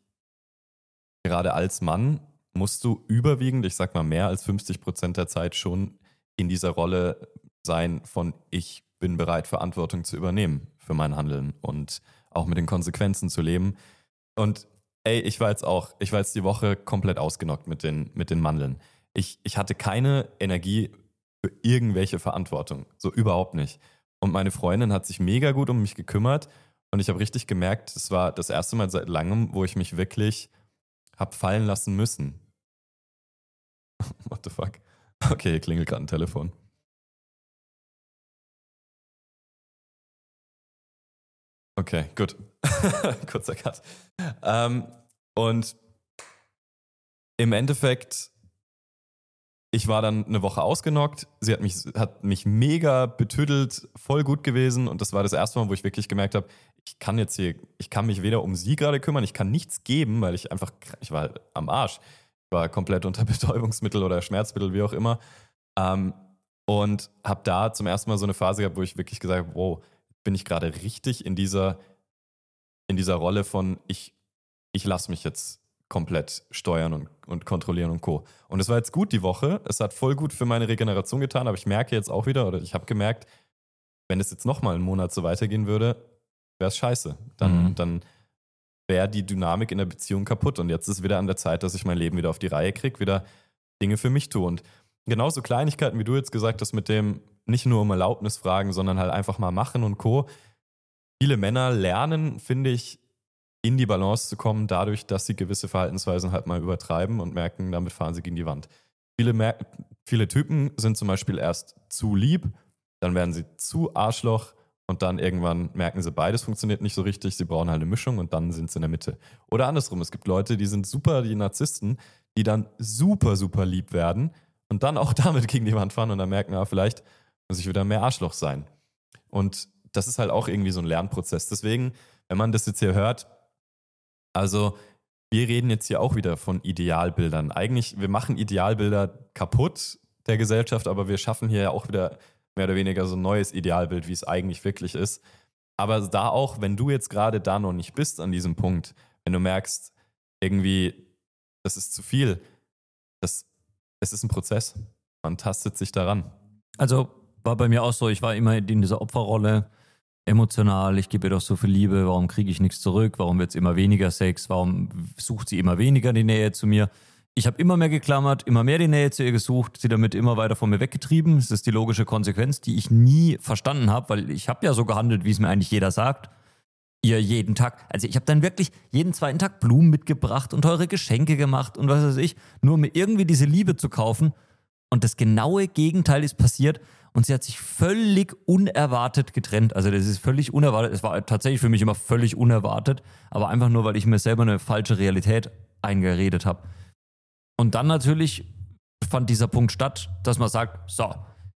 gerade als Mann musst du überwiegend, ich sag mal mehr als 50 Prozent der Zeit schon in dieser Rolle sein von ich bin bereit, Verantwortung zu übernehmen für mein Handeln und auch mit den Konsequenzen zu leben. Und ey, ich war jetzt auch, ich war jetzt die Woche komplett ausgenockt mit den, mit den Mandeln. Ich, ich hatte keine Energie für irgendwelche Verantwortung. So überhaupt nicht. Und meine Freundin hat sich mega gut um mich gekümmert. Und ich habe richtig gemerkt, es war das erste Mal seit langem, wo ich mich wirklich habe fallen lassen müssen. What the fuck? Okay, klingelt gerade ein Telefon. Okay, gut. Kurzer Cut. Ähm, und im Endeffekt, ich war dann eine Woche ausgenockt. Sie hat mich, hat mich mega betüdelt, voll gut gewesen. Und das war das erste Mal, wo ich wirklich gemerkt habe, ich kann jetzt hier, ich kann mich weder um sie gerade kümmern, ich kann nichts geben, weil ich einfach, ich war am Arsch. War komplett unter Betäubungsmittel oder Schmerzmittel, wie auch immer. Ähm, und habe da zum ersten Mal so eine Phase gehabt, wo ich wirklich gesagt habe, wow, bin ich gerade richtig in dieser, in dieser Rolle von ich, ich lasse mich jetzt komplett steuern und, und kontrollieren und Co. Und es war jetzt gut die Woche. Es hat voll gut für meine Regeneration getan, aber ich merke jetzt auch wieder, oder ich habe gemerkt, wenn es jetzt nochmal einen Monat so weitergehen würde, wäre es scheiße. Dann, Mhm. dann wäre die Dynamik in der Beziehung kaputt. Und jetzt ist wieder an der Zeit, dass ich mein Leben wieder auf die Reihe kriege, wieder Dinge für mich tue. Und genauso Kleinigkeiten, wie du jetzt gesagt hast, mit dem nicht nur um Erlaubnis fragen, sondern halt einfach mal machen und Co. Viele Männer lernen, finde ich, in die Balance zu kommen, dadurch, dass sie gewisse Verhaltensweisen halt mal übertreiben und merken, damit fahren sie gegen die Wand. Viele, viele Typen sind zum Beispiel erst zu lieb, dann werden sie zu Arschloch und dann irgendwann merken sie, beides funktioniert nicht so richtig, sie brauchen halt eine Mischung und dann sind sie in der Mitte. Oder andersrum, es gibt Leute, die sind super, die Narzissten, die dann super, super lieb werden und dann auch damit gegen die Wand fahren und dann merken, ah, vielleicht muss ich wieder mehr Arschloch sein. Und das ist halt auch irgendwie so ein Lernprozess. Deswegen, wenn man das jetzt hier hört, also wir reden jetzt hier auch wieder von Idealbildern. Eigentlich, wir machen Idealbilder kaputt der Gesellschaft, aber wir schaffen hier ja auch wieder mehr oder weniger so ein neues Idealbild, wie es eigentlich wirklich ist. Aber da auch, wenn du jetzt gerade da noch nicht bist an diesem Punkt, wenn du merkst, irgendwie, das ist zu viel, das, es ist ein Prozess. Man tastet sich daran. Also war bei mir auch so, ich war immer in dieser Opferrolle, emotional, ich gebe ihr doch so viel Liebe, warum kriege ich nichts zurück, warum wird es immer weniger Sex, warum sucht sie immer weniger die Nähe zu mir. Ich habe immer mehr geklammert, immer mehr die Nähe zu ihr gesucht, sie damit immer weiter von mir weggetrieben. Das ist die logische Konsequenz, die ich nie verstanden habe, weil ich habe ja so gehandelt, wie es mir eigentlich jeder sagt. Ihr jeden Tag, also ich habe dann wirklich jeden zweiten Tag Blumen mitgebracht und teure Geschenke gemacht und was weiß ich, nur um mir irgendwie diese Liebe zu kaufen. Und das genaue Gegenteil ist passiert und sie hat sich völlig unerwartet getrennt. Also das ist völlig unerwartet. Es war tatsächlich für mich immer völlig unerwartet, aber einfach nur, weil ich mir selber eine falsche Realität eingeredet habe. Und dann natürlich fand dieser Punkt statt, dass man sagt, so,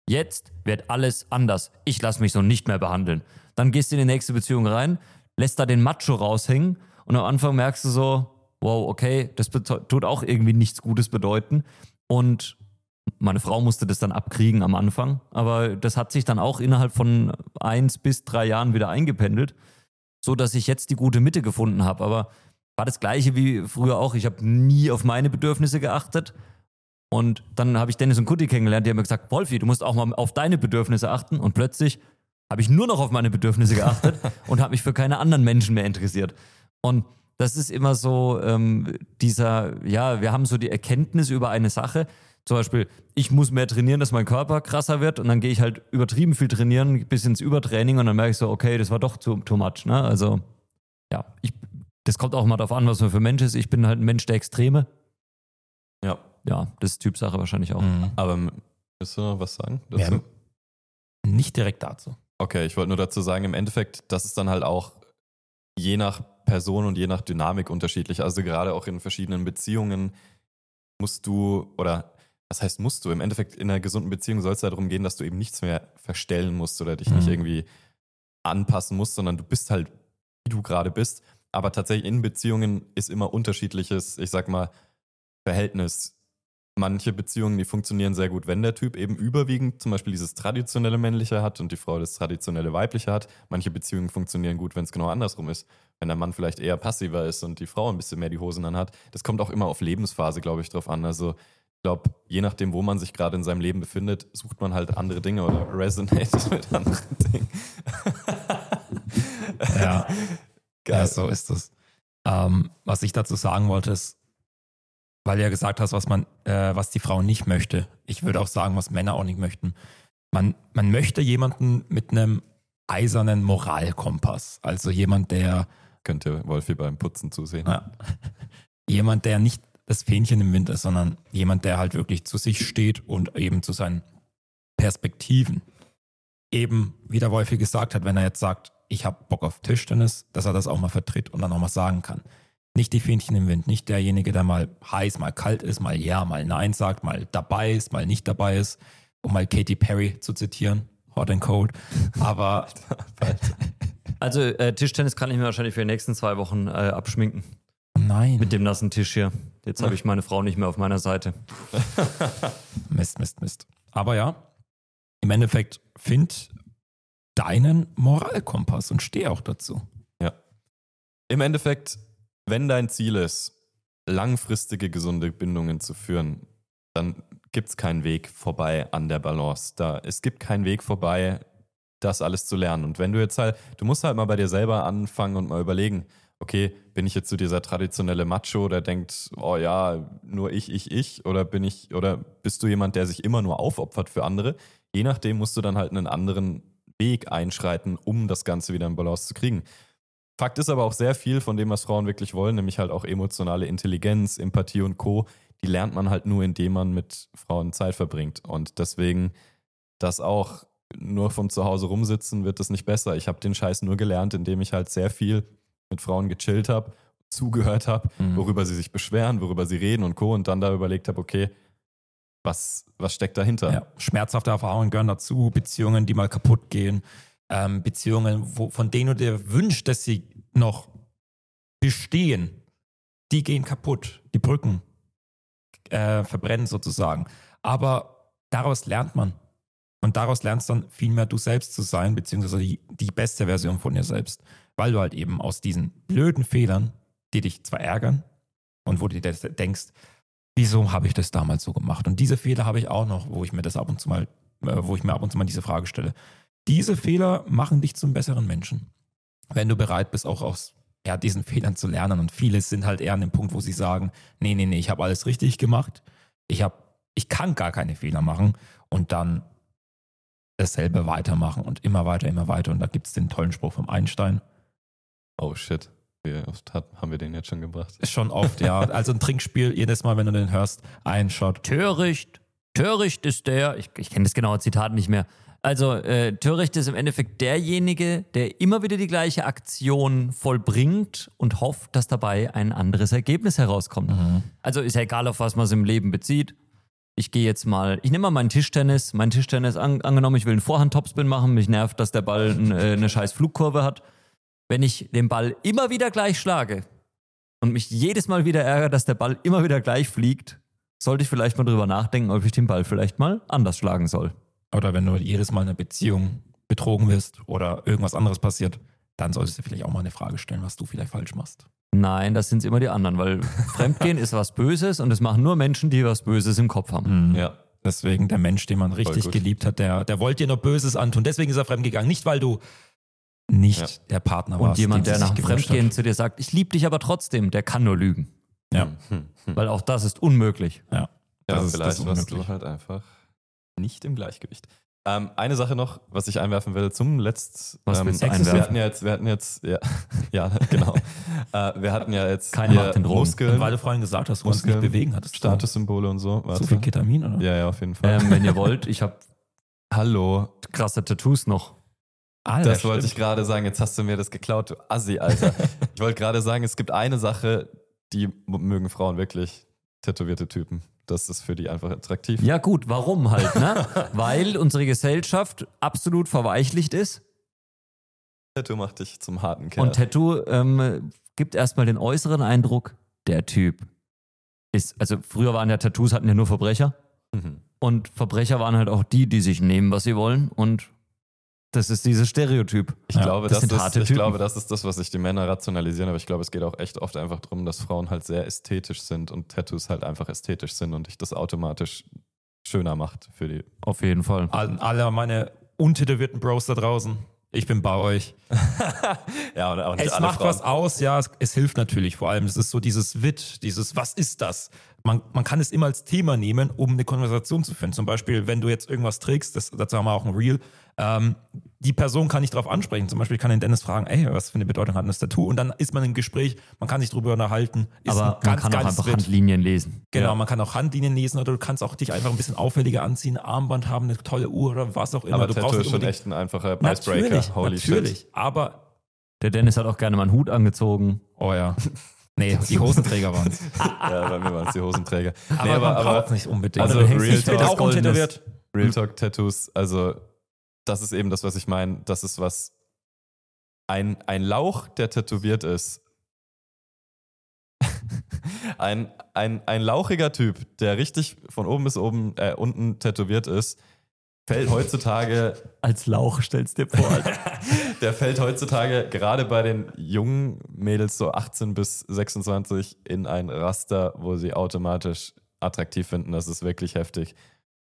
jetzt wird alles anders. Ich lasse mich so nicht mehr behandeln. Dann gehst du in die nächste Beziehung rein, lässt da den Macho raushängen und am Anfang merkst du so, wow, okay, das tut auch irgendwie nichts Gutes bedeuten. Und meine Frau musste das dann abkriegen am Anfang, aber das hat sich dann auch innerhalb von eins bis drei Jahren wieder eingependelt, so dass ich jetzt die gute Mitte gefunden habe. Aber war das gleiche wie früher auch. Ich habe nie auf meine Bedürfnisse geachtet. Und dann habe ich Dennis und Kutti kennengelernt, die haben mir gesagt, Wolfi, du musst auch mal auf deine Bedürfnisse achten. Und plötzlich habe ich nur noch auf meine Bedürfnisse geachtet und habe mich für keine anderen Menschen mehr interessiert. Und das ist immer so ähm, dieser, ja, wir haben so die Erkenntnis über eine Sache. Zum Beispiel, ich muss mehr trainieren, dass mein Körper krasser wird und dann gehe ich halt übertrieben viel trainieren, bis ins Übertraining und dann merke ich so, okay, das war doch too, too much. Ne? Also ja, ich das kommt auch mal darauf an, was man für ein Mensch ist. Ich bin halt ein Mensch der Extreme. Ja. Ja, das ist Typsache wahrscheinlich auch. Mhm. Aber willst du noch was sagen? Ja, nicht direkt dazu. Okay, ich wollte nur dazu sagen, im Endeffekt, das ist dann halt auch je nach Person und je nach Dynamik unterschiedlich. Also gerade auch in verschiedenen Beziehungen musst du, oder was heißt musst du? Im Endeffekt in einer gesunden Beziehung soll es darum gehen, dass du eben nichts mehr verstellen musst oder dich nicht Mhm. irgendwie anpassen musst, sondern du bist halt, wie du gerade bist. Aber tatsächlich in Beziehungen ist immer unterschiedliches, ich sag mal, Verhältnis. Manche Beziehungen, die funktionieren sehr gut, wenn der Typ eben überwiegend zum Beispiel dieses traditionelle männliche hat und die Frau das traditionelle weibliche hat. Manche Beziehungen funktionieren gut, wenn es genau andersrum ist. Wenn der Mann vielleicht eher passiver ist und die Frau ein bisschen mehr die Hosen an hat. Das kommt auch immer auf Lebensphase, glaube ich, drauf an. Also ich glaube, je nachdem, wo man sich gerade in seinem Leben befindet, sucht man halt andere Dinge oder resonates mit anderen Dingen. Ja. Geil. Ja, so ist es. Ähm, was ich dazu sagen wollte, ist, weil du ja gesagt hast, was man, äh, was die Frau nicht möchte. Ich würde auch sagen, was Männer auch nicht möchten. Man, man möchte jemanden mit einem eisernen Moralkompass. Also jemand, der, Könnt ihr Wolfi beim Putzen zusehen. ja, jemand, der nicht das Fähnchen im Wind ist, sondern jemand, der halt wirklich zu sich steht und eben zu seinen Perspektiven. Eben, wie der Wolfi gesagt hat, wenn er jetzt sagt, ich habe Bock auf Tischtennis, dass er das auch mal vertritt und dann auch mal sagen kann. Nicht die Fähnchen im Wind, nicht derjenige, der mal heiß, mal kalt ist, mal ja, mal nein sagt, mal dabei ist, mal nicht dabei ist, um mal Katy Perry zu zitieren, hot and cold. Aber Also äh, Tischtennis kann ich mir wahrscheinlich für die nächsten zwei Wochen äh, abschminken. nein, Mit dem nassen Tisch hier. Jetzt habe ich meine Frau nicht mehr auf meiner Seite. Mist, Mist, Mist. Aber ja, im Endeffekt find deinen Moralkompass und steh auch dazu. Im Endeffekt, wenn dein Ziel ist, langfristige gesunde Bindungen zu führen, dann gibt es keinen Weg vorbei an der Balance. Da, es gibt keinen Weg vorbei, das alles zu lernen. Und wenn du jetzt halt, du musst halt mal bei dir selber anfangen und mal überlegen, okay, bin ich jetzt so dieser traditionelle Macho, der denkt, oh ja, nur ich, ich, ich, oder bin ich, oder bist du jemand, der sich immer nur aufopfert für andere? Je nachdem musst du dann halt einen anderen Weg einschreiten, um das Ganze wieder in Balance zu kriegen. Fakt ist aber auch sehr viel von dem, was Frauen wirklich wollen, nämlich halt auch emotionale Intelligenz, Empathie und Co. Die lernt man halt nur, indem man mit Frauen Zeit verbringt. Und deswegen das auch nur vom Zuhause rumsitzen wird es nicht besser. Ich habe den Scheiß nur gelernt, indem ich halt sehr viel mit Frauen gechillt habe, zugehört habe, Mhm. worüber sie sich beschweren, worüber sie reden und Co. Und dann da überlegt habe, okay, was, was steckt dahinter? Ja, schmerzhafte Erfahrungen gehören dazu, Beziehungen, die mal kaputt gehen, ähm, Beziehungen, wo, von denen du dir wünschst, dass sie noch bestehen, die gehen kaputt, die Brücken äh, verbrennen sozusagen. Aber daraus lernt man. Und daraus lernst dann vielmehr du selbst zu sein, beziehungsweise die, die beste Version von dir selbst. Weil du halt eben aus diesen blöden Fehlern, die dich zwar ärgern und wo du dir denkst, wieso habe ich das damals so gemacht? Und diese Fehler habe ich auch noch, wo ich mir das ab und zu mal, äh, wo ich mir ab und zu mal diese Frage stelle. Diese Fehler machen dich zum besseren Menschen. Wenn du bereit bist, auch aus ja, diesen Fehlern zu lernen. Und viele sind halt eher an dem Punkt, wo sie sagen, nee, nee, nee, ich habe alles richtig gemacht. Ich, hab, ich kann gar keine Fehler machen. Und dann dasselbe weitermachen und immer weiter, immer weiter. Und da gibt es den tollen Spruch vom Einstein. Oh shit. Wie oft hat, haben wir den jetzt schon gebracht? Ist schon oft, ja. Also ein Trinkspiel, jedes Mal, wenn du den hörst, ein Shot. Töricht, töricht ist der, ich, ich kenne das genaue Zitat nicht mehr. Also, äh, töricht ist im Endeffekt derjenige, der immer wieder die gleiche Aktion vollbringt und hofft, dass dabei ein anderes Ergebnis herauskommt. Also ist ja egal, auf was man es im Leben bezieht. Ich gehe jetzt mal, ich nehme mal meinen Tischtennis. Mein Tischtennis, an, angenommen, ich will einen Vorhand-Topspin machen, mich nervt, dass der Ball äh, eine scheiß Flugkurve hat. Wenn ich den Ball immer wieder gleich schlage und mich jedes Mal wieder ärgere, dass der Ball immer wieder gleich fliegt, sollte ich vielleicht mal drüber nachdenken, ob ich den Ball vielleicht mal anders schlagen soll. Oder wenn du jedes Mal in einer Beziehung betrogen wirst oder irgendwas anderes passiert, dann solltest du vielleicht auch mal eine Frage stellen, was du vielleicht falsch machst. Nein, das sind immer die anderen, weil Fremdgehen ist was Böses und es machen nur Menschen, die was Böses im Kopf haben. Ja. Deswegen der Mensch, den man richtig geliebt hat, der, der wollte dir nur Böses antun. Deswegen ist er fremdgegangen. Nicht, weil du nicht Ja. der Partner Und warst. jemand, der nach dem Fremdgehen hat. zu dir sagt, ich liebe dich aber trotzdem, der kann nur lügen. Ja, Hm, hm. Weil auch das ist unmöglich. ja. Ja, Das ist- das vielleicht ist warst du halt einfach nicht im Gleichgewicht. Ähm, eine Sache noch, was ich einwerfen will zum letzten. Was ähm, willst du wir einwerfen? hatten ja jetzt, wir hatten jetzt, ja, ja genau. äh, wir hatten ja jetzt Keine Macht den Drogen. Muskeln, Weil du vorhin gesagt hast, du kannst dich Muskeln, nicht bewegen, hattest Statussymbole und so. zu Warte. viel Ketamin, oder? Ja, ja, auf jeden Fall. Ähm, wenn ihr wollt, ich habe Hallo, krasse Tattoos noch. Alter, das wollte ich gerade sagen. Jetzt hast du mir das geklaut, du Assi, Alter. ich wollte gerade sagen, es gibt eine Sache, die mögen Frauen wirklich, tätowierte Typen. Das ist für die einfach attraktiv. Ja, gut, warum halt, ne? Weil unsere Gesellschaft absolut verweichlicht ist Tattoo macht dich zum harten Kerl. und Tattoo ähm, gibt erstmal den äußeren Eindruck, der Typ ist, also früher waren ja Tattoos, hatten ja nur Verbrecher Mhm. und Verbrecher waren halt auch die, die sich nehmen, was sie wollen und das ist dieses Stereotyp. Ich, Ja, glaube, das das sind ist, harte ich Typen. glaube, das ist das, was sich die Männer rationalisieren, aber ich glaube, es geht auch echt oft einfach darum, dass Frauen halt sehr ästhetisch sind und Tattoos halt einfach ästhetisch sind und dich das automatisch schöner macht für die. Auf jeden Fall. An alle meine untätowierten Bros da draußen. Ich bin bei euch. Ja, und auch nicht Es alle macht Frauen. was aus, ja, es, es hilft natürlich vor allem. Es ist so dieses Wit, dieses Was ist das? Man, man kann es immer als Thema nehmen, um eine Konversation zu führen. Zum Beispiel, wenn du jetzt irgendwas trägst, das, dazu haben wir auch ein Reel, ähm, die Person kann nicht darauf ansprechen. Zum Beispiel kann den Dennis fragen, ey, was für eine Bedeutung hat das Tattoo? Und dann ist man im Gespräch, man kann sich darüber unterhalten. Ist Aber ein man ganz kann auch einfach Wit. Handlinien lesen. Genau, Ja. man kann auch Handlinien lesen oder du kannst auch dich einfach ein bisschen auffälliger anziehen, ein Armband haben, eine tolle Uhr oder was auch immer. aber du Tattoo brauchst ist schon echt ein einfacher Natürlich, Icebreaker. Holy natürlich. shit. Aber, Der Dennis hat auch gerne mal einen Hut angezogen. oh ja. Nee, die Hosenträger waren es. Ja, bei mir waren es die Hosenträger. Aber, nee, aber, man aber braucht nicht unbedingt. Also ich untätowiert. Real Talk Tattoos, also das ist eben das, was ich meine. Das ist was, ein, ein Lauch, der tätowiert ist. ein, ein, ein lauchiger Typ, der richtig von oben bis oben, äh, unten tätowiert ist, fällt heutzutage, Als Lauch, stellst dir vor. Der fällt heutzutage gerade bei den jungen Mädels so 18 bis 26 in ein Raster, wo sie automatisch attraktiv finden. Das ist wirklich heftig.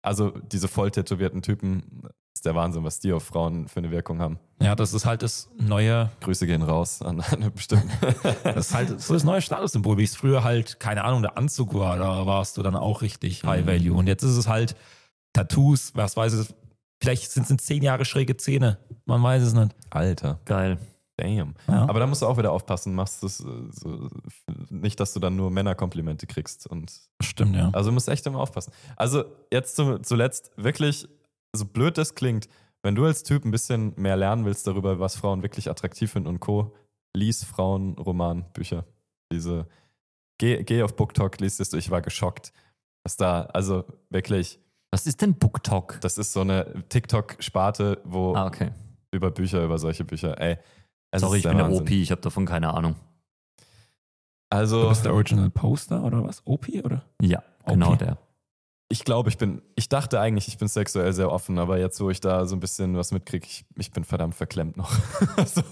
Also diese voll tätowierten Typen, ist der Wahnsinn, was die auf Frauen für eine Wirkung haben. Ja, das ist halt das neue, Grüße gehen raus an eine bestimmte. das ist halt so das neue Statussymbol, wie es früher halt, keine Ahnung, der Anzug war, da warst du dann auch richtig High Mhm. Value. Und jetzt ist es halt Tattoos, was weiß ich, vielleicht sind es in zehn Jahre schräge Zähne. Man weiß es nicht. Alter, Geil. damn. Ja. Aber da musst du auch wieder aufpassen, machst das äh, so, nicht, dass du dann nur Männerkomplimente kriegst und Stimmt, ja. Also du musst echt immer aufpassen. Also jetzt zum, zuletzt wirklich, so blöd das klingt, wenn du als Typ ein bisschen mehr lernen willst darüber, was Frauen wirklich attraktiv finden und Co., lies Frauen, Roman, Bücher. Diese, geh, geh auf BookTok, liest es, ich war geschockt. Was da, also wirklich, Was ist denn BookTok? das ist so eine TikTok-Sparte, wo Ah, okay. über Bücher, über solche Bücher, ey. Sorry, ich bin der. OP, ich habe davon keine Ahnung. Du Also, bist der Original Poster oder was? OP oder? Ja, genau Okay. der. Ich glaube, ich bin, ich dachte eigentlich, ich bin sexuell sehr offen, aber jetzt, wo ich da so ein bisschen was mitkriege, ich, ich bin verdammt verklemmt noch. so,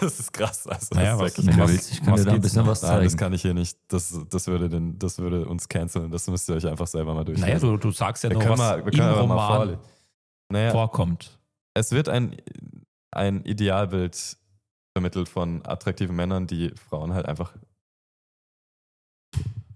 das ist krass. Also, Naja, das ist Was- willst, ich kann was dir da ein bisschen noch? was Nein, das zeigen. kann ich hier nicht. Das, das, würde, den, das würde uns canceln. Das müsst ihr euch einfach selber mal durchlesen. Naja, du, du sagst ja wir können was mal, wir im Roman. Naja, vorkommt. es wird ein, ein Idealbild vermittelt von attraktiven Männern, die Frauen halt einfach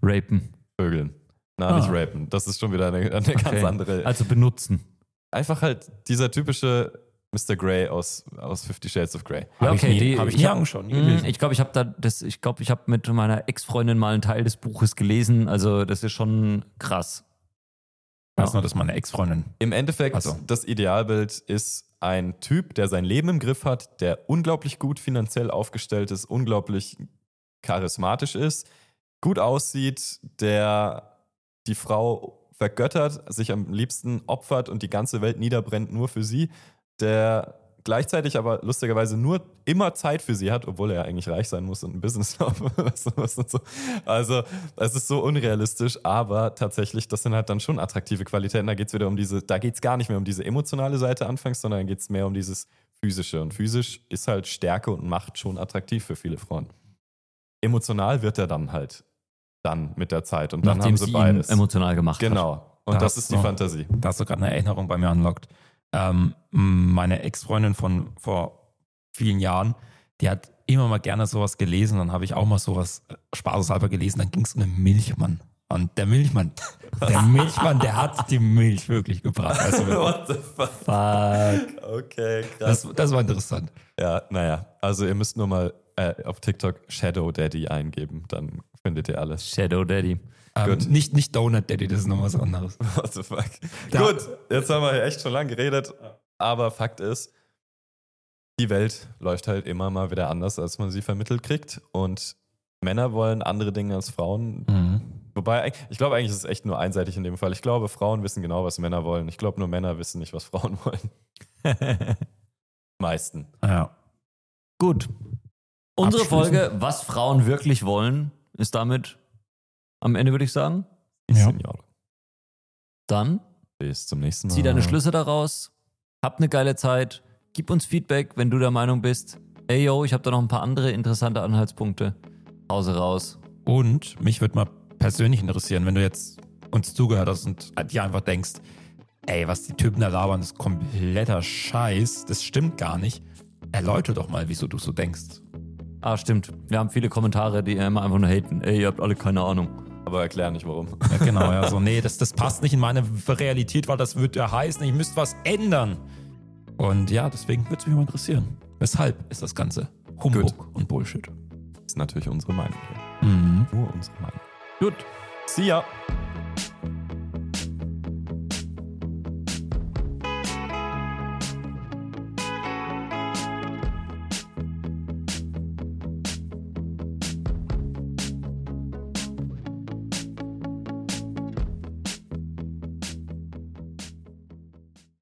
Rapen. vögeln. Na, Ah. nicht rapen. Das ist schon wieder eine, eine ganz Okay. andere. Also benutzen. Einfach halt dieser typische Mr. Grey aus, aus Fifty Shades of Grey. Ja, okay, ich nie, die- hab ich ich nie Mm, gelesen. Ich glaube, ich habe da das, ich glaube, ich habe mit meiner Ex-Freundin mal einen Teil des Buches gelesen. Also das ist schon krass. Ich weiß nur, dass meine Ex-Freundin. Im Endeffekt, Also. das Idealbild ist ein Typ, der sein Leben im Griff hat, der unglaublich gut finanziell aufgestellt ist, unglaublich charismatisch ist, gut aussieht, der die Frau vergöttert, sich am liebsten opfert und die ganze Welt niederbrennt nur für sie, der gleichzeitig aber lustigerweise nur immer Zeit für sie hat, obwohl er ja eigentlich reich sein muss und ein Business laufen so. Also es ist so unrealistisch, aber tatsächlich, das sind halt dann schon attraktive Qualitäten. Da geht es wieder um diese, da geht es gar nicht mehr um diese emotionale Seite anfangs, sondern da geht es mehr um dieses physische. Und physisch ist halt Stärke und Macht schon attraktiv für viele Frauen. Emotional wird er dann halt dann mit der Zeit und dann Nachdem haben sie sie ihn beides. emotional gemacht hat. Genau. Und Da das ist die du- Fantasie. Da hast du gerade eine Erinnerung bei mir anlockt. Ähm, meine Ex-Freundin von vor vielen Jahren, die hat immer mal gerne sowas gelesen. Dann habe ich auch mal sowas äh, spaßeshalber gelesen. Dann ging es um einen Milchmann. Und der Milchmann, der Milchmann, der hat die Milch wirklich gebracht. Also, What the fuck? fuck. Okay, krass. Das, das war interessant. Ja, naja. Also ihr müsst nur mal äh, auf TikTok Shadow Daddy eingeben, dann findet ihr alles. Shadow Daddy. Ähm, Gut. nicht, nicht Donut Daddy, das ist noch was anderes. What the fuck? Da- Gut, jetzt haben wir hier echt schon lange geredet, aber Fakt ist, die Welt läuft halt immer mal wieder anders, als man sie vermittelt kriegt. Und Männer wollen andere Dinge als Frauen. Mhm. Wobei, ich glaube eigentlich ist es echt nur einseitig in dem Fall. Ich glaube, Frauen wissen genau, was Männer wollen. Ich glaube, nur Männer wissen nicht, was Frauen wollen. Meisten. Ja. Gut. Unsere. Folge, was Frauen wirklich wollen, ist damit am Ende, würde ich sagen. Ja. Senior. Dann Bis zum nächsten Mal. zieh deine Schlüsse daraus. Hab eine geile Zeit. Gib uns Feedback, wenn du der Meinung bist, ey yo, ich habe da noch ein paar andere interessante Anhaltspunkte. Hause raus. Und mich würde mal persönlich interessieren, wenn du jetzt uns zugehört hast und dir einfach denkst, ey, was die Typen da labern, das ist kompletter Scheiß, das stimmt gar nicht. Erläuter doch mal, wieso du so denkst. Ah, stimmt. Wir haben viele Kommentare, die immer einfach nur haten. Ey, ihr habt alle keine Ahnung. Aber erklär nicht warum. Ja, genau, ja, so, nee, das, das passt nicht in meine Realität, weil das würde ja heißen, ich müsste was ändern. Und ja, deswegen würde es mich mal interessieren. Weshalb ist das Ganze Humbug und Bullshit? ist natürlich unsere Meinung hier. Mhm. Nur unsere Meinung. Gut. See ya.